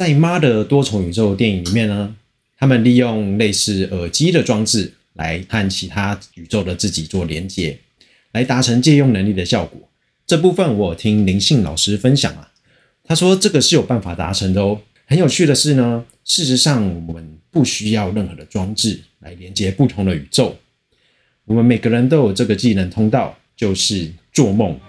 在《妈的多重宇宙》电影里面呢，他们利用类似耳机的装置来和其他宇宙的自己做连接，来达成借用能力的效果。这部分我听林信老师分享啊，他说这个是有办法达成的哦。很有趣的是呢，事实上我们不需要任何的装置来连接不同的宇宙，我们每个人都有这个技能通道，就是做梦。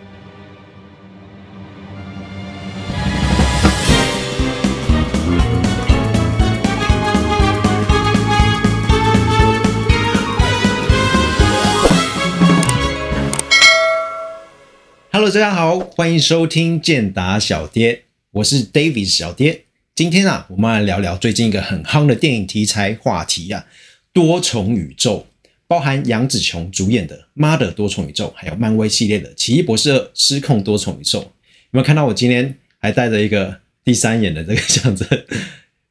大家好，欢迎收听健达小爹，我是 David 小爹。今天啊，我们来聊聊最近一个很夯的电影题材话题啊，多重宇宙，包含杨紫琼主演的《妈的多重宇宙》，还有漫威系列的《奇异博士二：失控多重宇宙》。有没有看到我今天还带着一个第三眼的这个象征？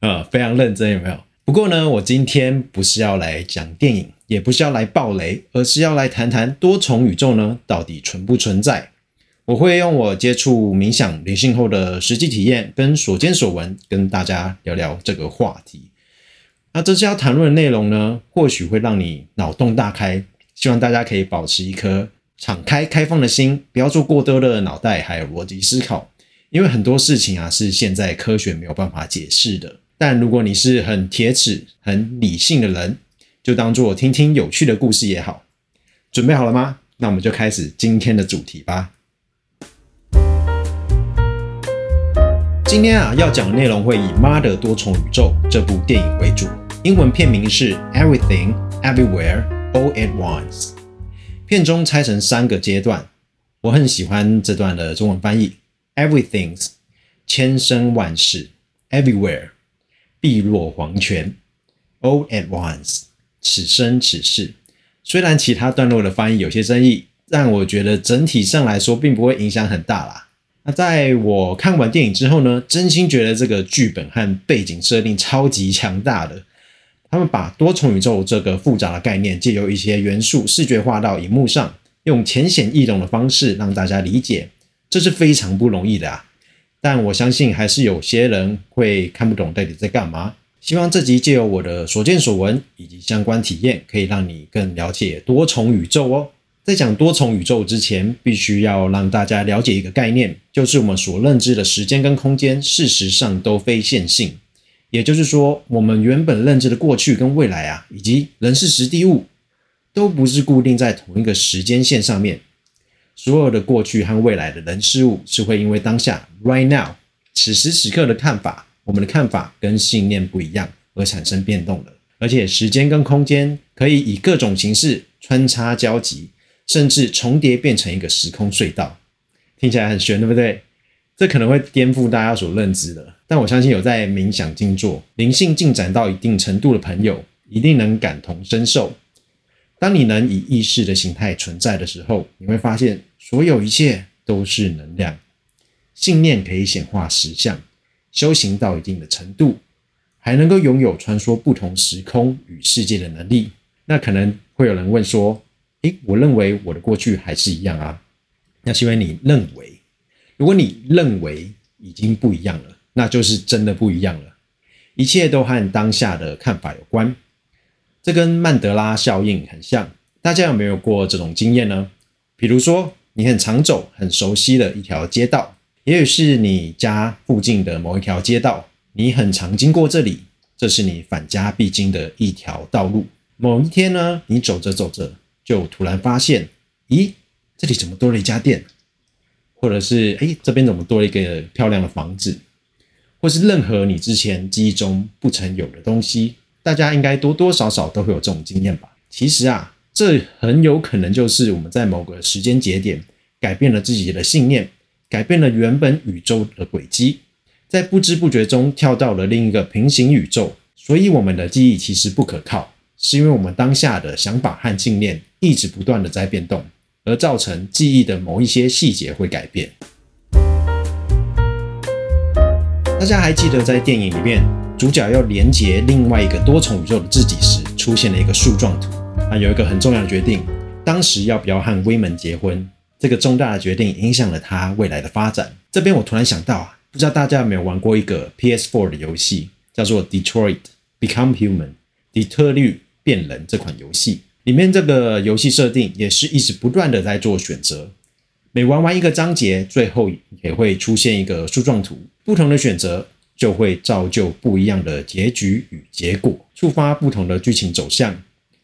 呃，非常认真，有没有？不过呢，我今天不是要来讲电影，也不是要来爆雷，而是要来谈谈多重宇宙呢，到底存不存在？我会用我接触冥想灵性后的实际体验跟所见所闻，跟大家聊聊这个话题。那这次要谈论的内容呢，或许会让你脑洞大开。希望大家可以保持一颗敞开、开放的心，不要做过多的脑袋还有逻辑思考。因为很多事情啊，是现在科学没有办法解释的。但如果你是很铁齿、很理性的人，就当做听听有趣的故事也好。准备好了吗？那我们就开始今天的主题吧。今天啊，要讲的内容会以《妈的多重宇宙》这部电影为主，英文片名是《Everything Everywhere All at Once》。片中拆成三个阶段，我很喜欢这段的中文翻译：Everything's 千生万世，Everywhere 碧落黄泉，All at Once 此生此世。虽然其他段落的翻译有些争议，但我觉得整体上来说并不会影响很大啦。那在我看完电影之后呢，真心觉得这个剧本和背景设定超级强大的。他们把多重宇宙这个复杂的概念，借由一些元素视觉化到荧幕上，用浅显易懂的方式让大家理解，这是非常不容易的啊。但我相信还是有些人会看不懂到底在干嘛。希望这集借由我的所见所闻以及相关体验，可以让你更了解多重宇宙哦。在讲多重宇宙之前，必须要让大家了解一个概念，就是我们所认知的时间跟空间，事实上都非线性。也就是说，我们原本认知的过去跟未来啊，以及人事实地物，都不是固定在同一个时间线上面。所有的过去和未来的人事物，是会因为当下 （right now） 此时此刻的看法，我们的看法跟信念不一样而产生变动的。而且，时间跟空间可以以各种形式穿插交集。甚至重叠变成一个时空隧道，听起来很玄，对不对？这可能会颠覆大家所认知的。但我相信有在冥想静坐、灵性进展到一定程度的朋友，一定能感同身受。当你能以意识的形态存在的时候，你会发现所有一切都是能量。信念可以显化实相，修行到一定的程度，还能够拥有穿梭不同时空与世界的能力。那可能会有人问说。诶，我认为我的过去还是一样啊。那是因为你认为，如果你认为已经不一样了，那就是真的不一样了。一切都和当下的看法有关。这跟曼德拉效应很像。大家有没有过这种经验呢？比如说，你很常走、很熟悉的一条街道，也许是你家附近的某一条街道，你很常经过这里，这是你返家必经的一条道路。某一天呢，你走着走着。就突然发现，咦，这里怎么多了一家店？或者是，哎，这边怎么多了一个漂亮的房子？或是任何你之前记忆中不曾有的东西，大家应该多多少少都会有这种经验吧？其实啊，这很有可能就是我们在某个时间节点改变了自己的信念，改变了原本宇宙的轨迹，在不知不觉中跳到了另一个平行宇宙。所以我们的记忆其实不可靠。是因为我们当下的想法和信念一直不断的在变动，而造成记忆的某一些细节会改变。大家还记得在电影里面，主角要连接另外一个多重宇宙的自己时，出现了一个树状图。啊，有一个很重要的决定，当时要不要和威门结婚？这个重大的决定影响了他未来的发展。这边我突然想到啊，不知道大家有没有玩过一个 PS4 的游戏，叫做《Detroit Become Human》底特律变人这款游戏。里面这个游戏设定也是一直不断的在做选择，每玩完一个章节，最后也会出现一个树状图，不同的选择就会造就不一样的结局与结果，触发不同的剧情走向。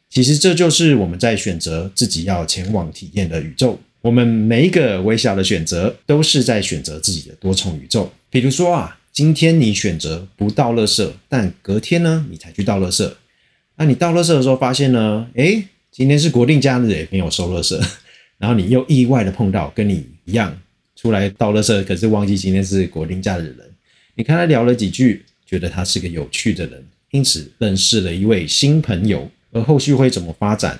其实这就是我们在选择自己要前往体验的宇宙。我们每一个微小的选择，都是在选择自己的多重宇宙。比如说啊，今天你选择不倒垃圾，但隔天呢，你才去倒垃圾。那你倒垃圾的时候发现呢，诶，今天是国定假日，也没有收垃圾。然后你又意外的碰到跟你一样出来倒垃圾，可是忘记今天是国定假日的人。你看他聊了几句，觉得他是个有趣的人，因此认识了一位新朋友。而后续会怎么发展，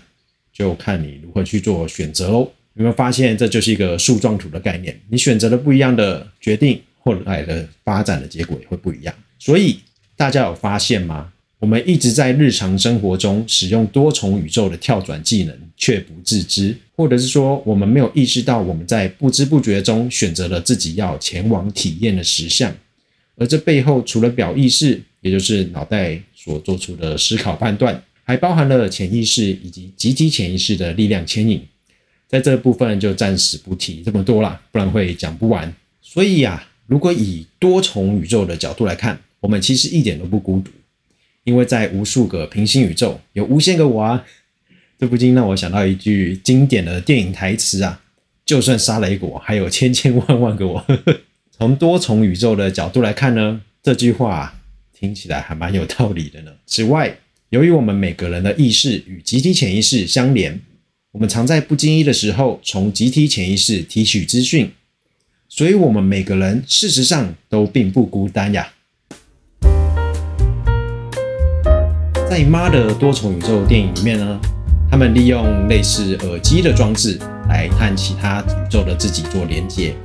就看你如何去做选择喽。有没有发现，这就是一个树状图的概念？你选择了不一样的决定，后来的发展的结果也会不一样。所以大家有发现吗？我们一直在日常生活中使用多重宇宙的跳转技能，却不自知，或者是说我们没有意识到我们在不知不觉中选择了自己要前往体验的实相。而这背后，除了表意识，也就是脑袋所做出的思考判断，还包含了潜意识以及集体潜意识的力量牵引。在这部分就暂时不提这么多了，不然会讲不完。所以呀，如果以多重宇宙的角度来看，我们其实一点都不孤独，因为在无数个平行宇宙有无限个我啊！这不禁让我想到一句经典的电影台词啊：“就算杀了一个我，还有千千万万个我。”从多重宇宙的角度来看呢，这句话听起来还蛮有道理的呢。此外，由于我们每个人的意识与集体潜意识相连。我们常在不经意的时候从集体潜意识提取资讯，所以，我们每个人事实上都并不孤单呀。在《妈的多重宇宙》电影里面呢，他们利用类似耳机的装置来和其他宇宙的自己做连接，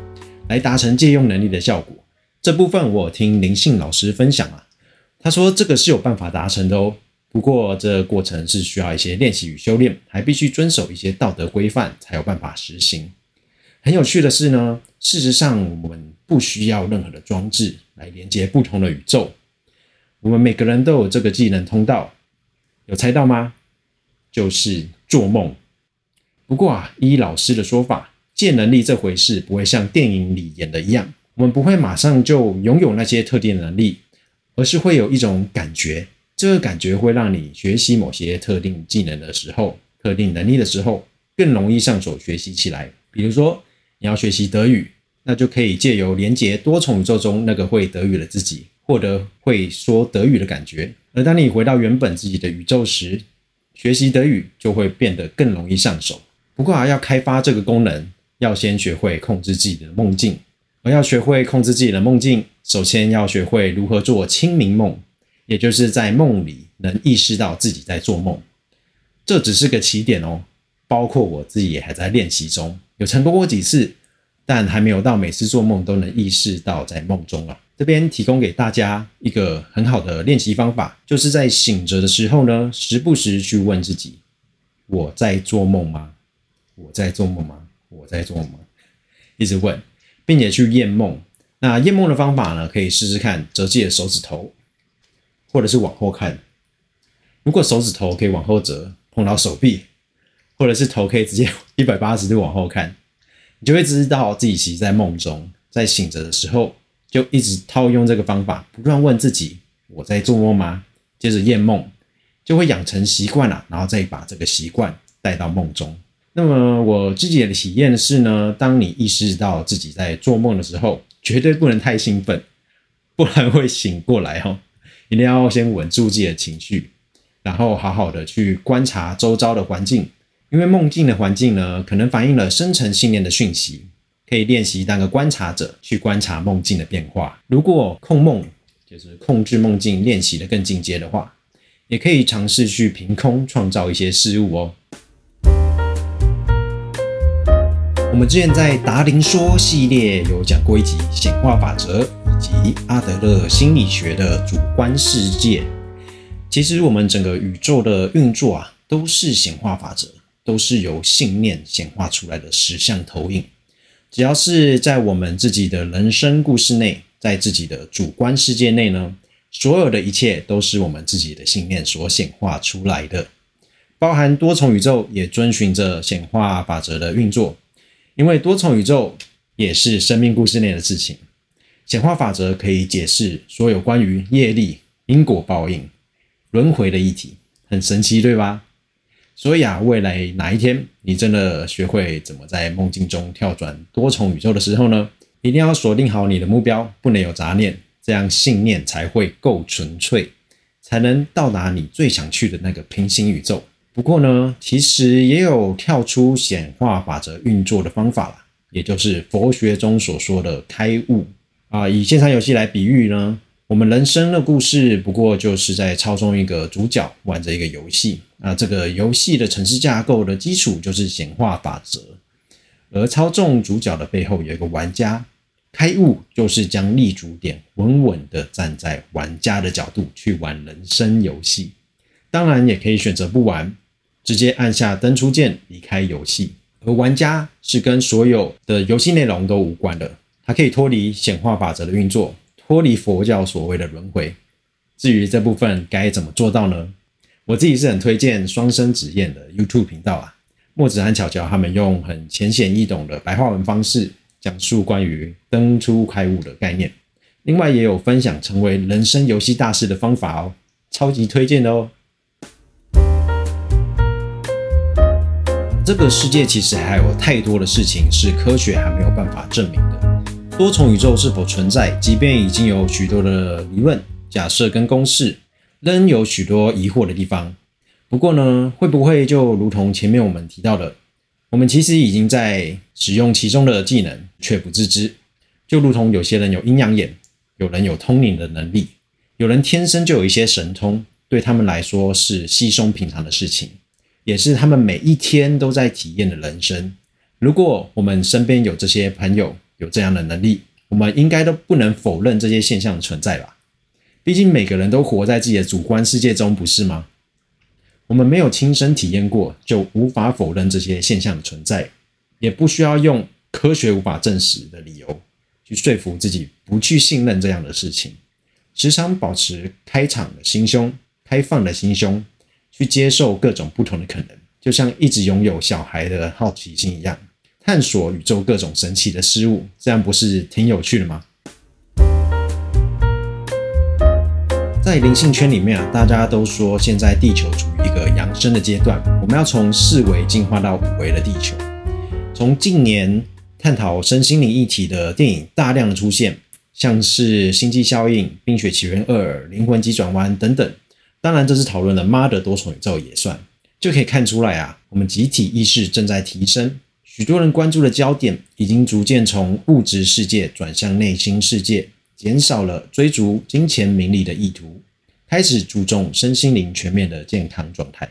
来达成借用能力的效果。这部分我听灵性老师分享啊，他说这个是有办法达成的哦。不过，这过程是需要一些练习与修炼，还必须遵守一些道德规范，才有办法实行。很有趣的是呢，事实上我们不需要任何的装置来连接不同的宇宙，我们每个人都有这个技能通道。有猜到吗？就是做梦。不过啊，依老师的说法，借能力这回事不会像电影里演的一样，我们不会马上就拥有那些特定能力，而是会有一种感觉。这个感觉会让你学习某些特定技能的时候、特定能力的时候更容易上手学习起来。比如说，你要学习德语，那就可以借由连接多重宇宙中那个会德语的自己，获得会说德语的感觉。而当你回到原本自己的宇宙时，学习德语就会变得更容易上手。不过啊，要开发这个功能，要先学会控制自己的梦境。而要学会控制自己的梦境，首先要学会如何做清明梦。也就是在梦里能意识到自己在做梦，这只是个起点哦。包括我自己也还在练习中，有成功过几次，但还没有到每次做梦都能意识到在梦中啊。这边提供给大家一个很好的练习方法，就是在醒着的时候呢，时不时去问自己：我在做梦吗？我在做梦吗？我在做梦吗？一直问，并且去验梦。那验梦的方法呢，可以试试看折自己的手指头。或者是往后看，如果手指头可以往后折碰到手臂，或者是头可以直接 一百八十度往后看，你就会知道自己其实在梦中，在醒着的时候就一直套用这个方法，不断问自己：我在做梦吗？接着验梦，就会养成习惯了，然后再把这个习惯带到梦中。那么我自己的体验是呢，当你意识到自己在做梦的时候，绝对不能太兴奋，不然会醒过来哦。一定要先稳住自己的情绪，然后好好的去观察周遭的环境，因为梦境的环境呢，可能反映了深层信念的讯息。可以练习当个观察者，去观察梦境的变化。如果控梦就是控制梦境练习的更进阶的话，也可以尝试去凭空创造一些事物哦。我们之前在达林说系列有讲过一集显化法则以。及阿德勒心理学的主观世界，其实我们整个宇宙的运作啊，都是显化法则，都是由信念显化出来的实相投影。只要是在我们自己的人生故事内在自己的主观世界内呢，所有的一切都是我们自己的信念所显化出来的，包含多重宇宙也遵循着显化法则的运作，因为多重宇宙也是生命故事内的事情。显化法则可以解释所有关于业力、因果报应、轮回的议题，很神奇，对吧？所以啊，未来哪一天你真的学会怎么在梦境中跳转多重宇宙的时候呢，一定要锁定好你的目标，不能有杂念，这样信念才会够纯粹，才能到达你最想去的那个平行宇宙。不过呢，其实也有跳出显化法则运作的方法啦，也就是佛学中所说的开悟。啊，以线上游戏来比喻呢，我们人生的故事不过就是在操纵一个主角玩着一个游戏啊。这个游戏的城市架构的基础就是显化法则，而操纵主角的背后有一个玩家。开悟就是将立足点稳稳的站在玩家的角度去玩人生游戏。当然，也可以选择不玩，直接按下登出键离开游戏。而玩家是跟所有的游戏内容都无关的。它可以脱离显化法则的运作，脱离佛教所谓的轮回。至于这部分该怎么做到呢？我自己是很推荐双生子燕的 YouTube 频道啊，墨子和巧巧他们用很浅显易懂的白话文方式讲述关于登出开悟的概念。另外也有分享成为人生游戏大师的方法哦，超级推荐的哦。这个世界其实还有太多的事情是科学还没有办法证明的。多重宇宙是否存在？即便已经有许多的疑问、假设跟公式，仍有许多疑惑的地方。不过呢，会不会就如同前面我们提到的，我们其实已经在使用其中的技能，却不自知？就如同有些人有阴阳眼，有人有通灵的能力，有人天生就有一些神通，对他们来说是稀松平常的事情，也是他们每一天都在体验的人生。如果我们身边有这些朋友，有这样的能力，我们应该都不能否认这些现象的存在吧？毕竟每个人都活在自己的主观世界中，不是吗？我们没有亲身体验过，就无法否认这些现象的存在，也不需要用科学无法证实的理由去说服自己不去信任这样的事情。时常保持开敞的心胸、开放的心胸，去接受各种不同的可能，就像一直拥有小孩的好奇心一样。探索宇宙各种神奇的事物，这样不是挺有趣的吗？在灵性圈里面啊，大家都说现在地球处于一个养生的阶段，我们要从四维进化到五维的地球。从近年探讨身心灵一体的电影大量的出现，像是《星际效应》《冰雪奇缘二》《灵魂急转弯》等等，当然这是讨论的妈的多重宇宙也算，就可以看出来啊，我们集体意识正在提升。许多人关注的焦点已经逐渐从物质世界转向内心世界，减少了追逐金钱名利的意图，开始注重身心灵全面的健康状态，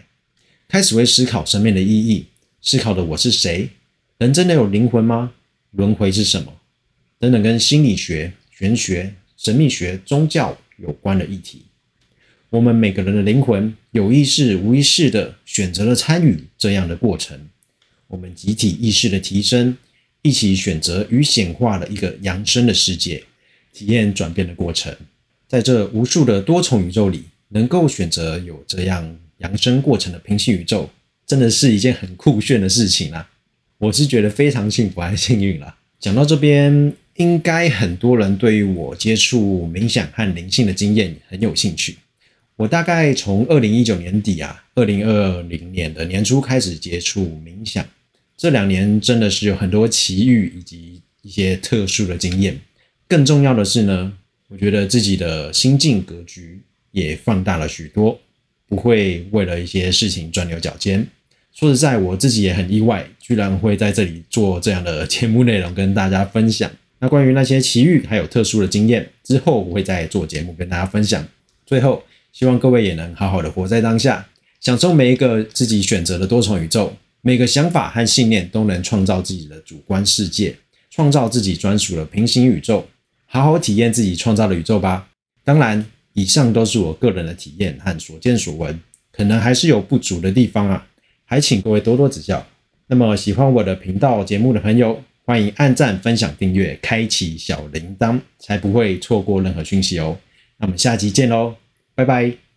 开始会思考生命的意义，思考的我是谁，人真的有灵魂吗？轮回是什么？等等，跟心理学、玄学、神秘学、宗教有关的议题。我们每个人的灵魂有意识、无意识的选择了参与这样的过程。我们集体意识的提升，一起选择与显化的一个扬升的世界，体验转变的过程。在这无数的多重宇宙里，能够选择有这样扬升过程的平行宇宙，真的是一件很酷炫的事情啊！我是觉得非常幸福和幸运了。讲到这边，应该很多人对于我接触冥想和灵性的经验很有兴趣。我大概从二零一九年底啊，二零二零年的年初开始接触冥想。这两年真的是有很多奇遇以及一些特殊的经验，更重要的是呢，我觉得自己的心境格局也放大了许多，不会为了一些事情钻牛角尖。说实在，我自己也很意外，居然会在这里做这样的节目内容跟大家分享。那关于那些奇遇还有特殊的经验，之后我会再做节目跟大家分享。最后，希望各位也能好好的活在当下，享受每一个自己选择的多重宇宙。每个想法和信念都能创造自己的主观世界，创造自己专属的平行宇宙，好好体验自己创造的宇宙吧。当然，以上都是我个人的体验和所见所闻，可能还是有不足的地方啊，还请各位多多指教。那么，喜欢我的频道节目的朋友，欢迎按赞、分享、订阅、开启小铃铛，才不会错过任何讯息哦。那我们下集见喽，拜拜。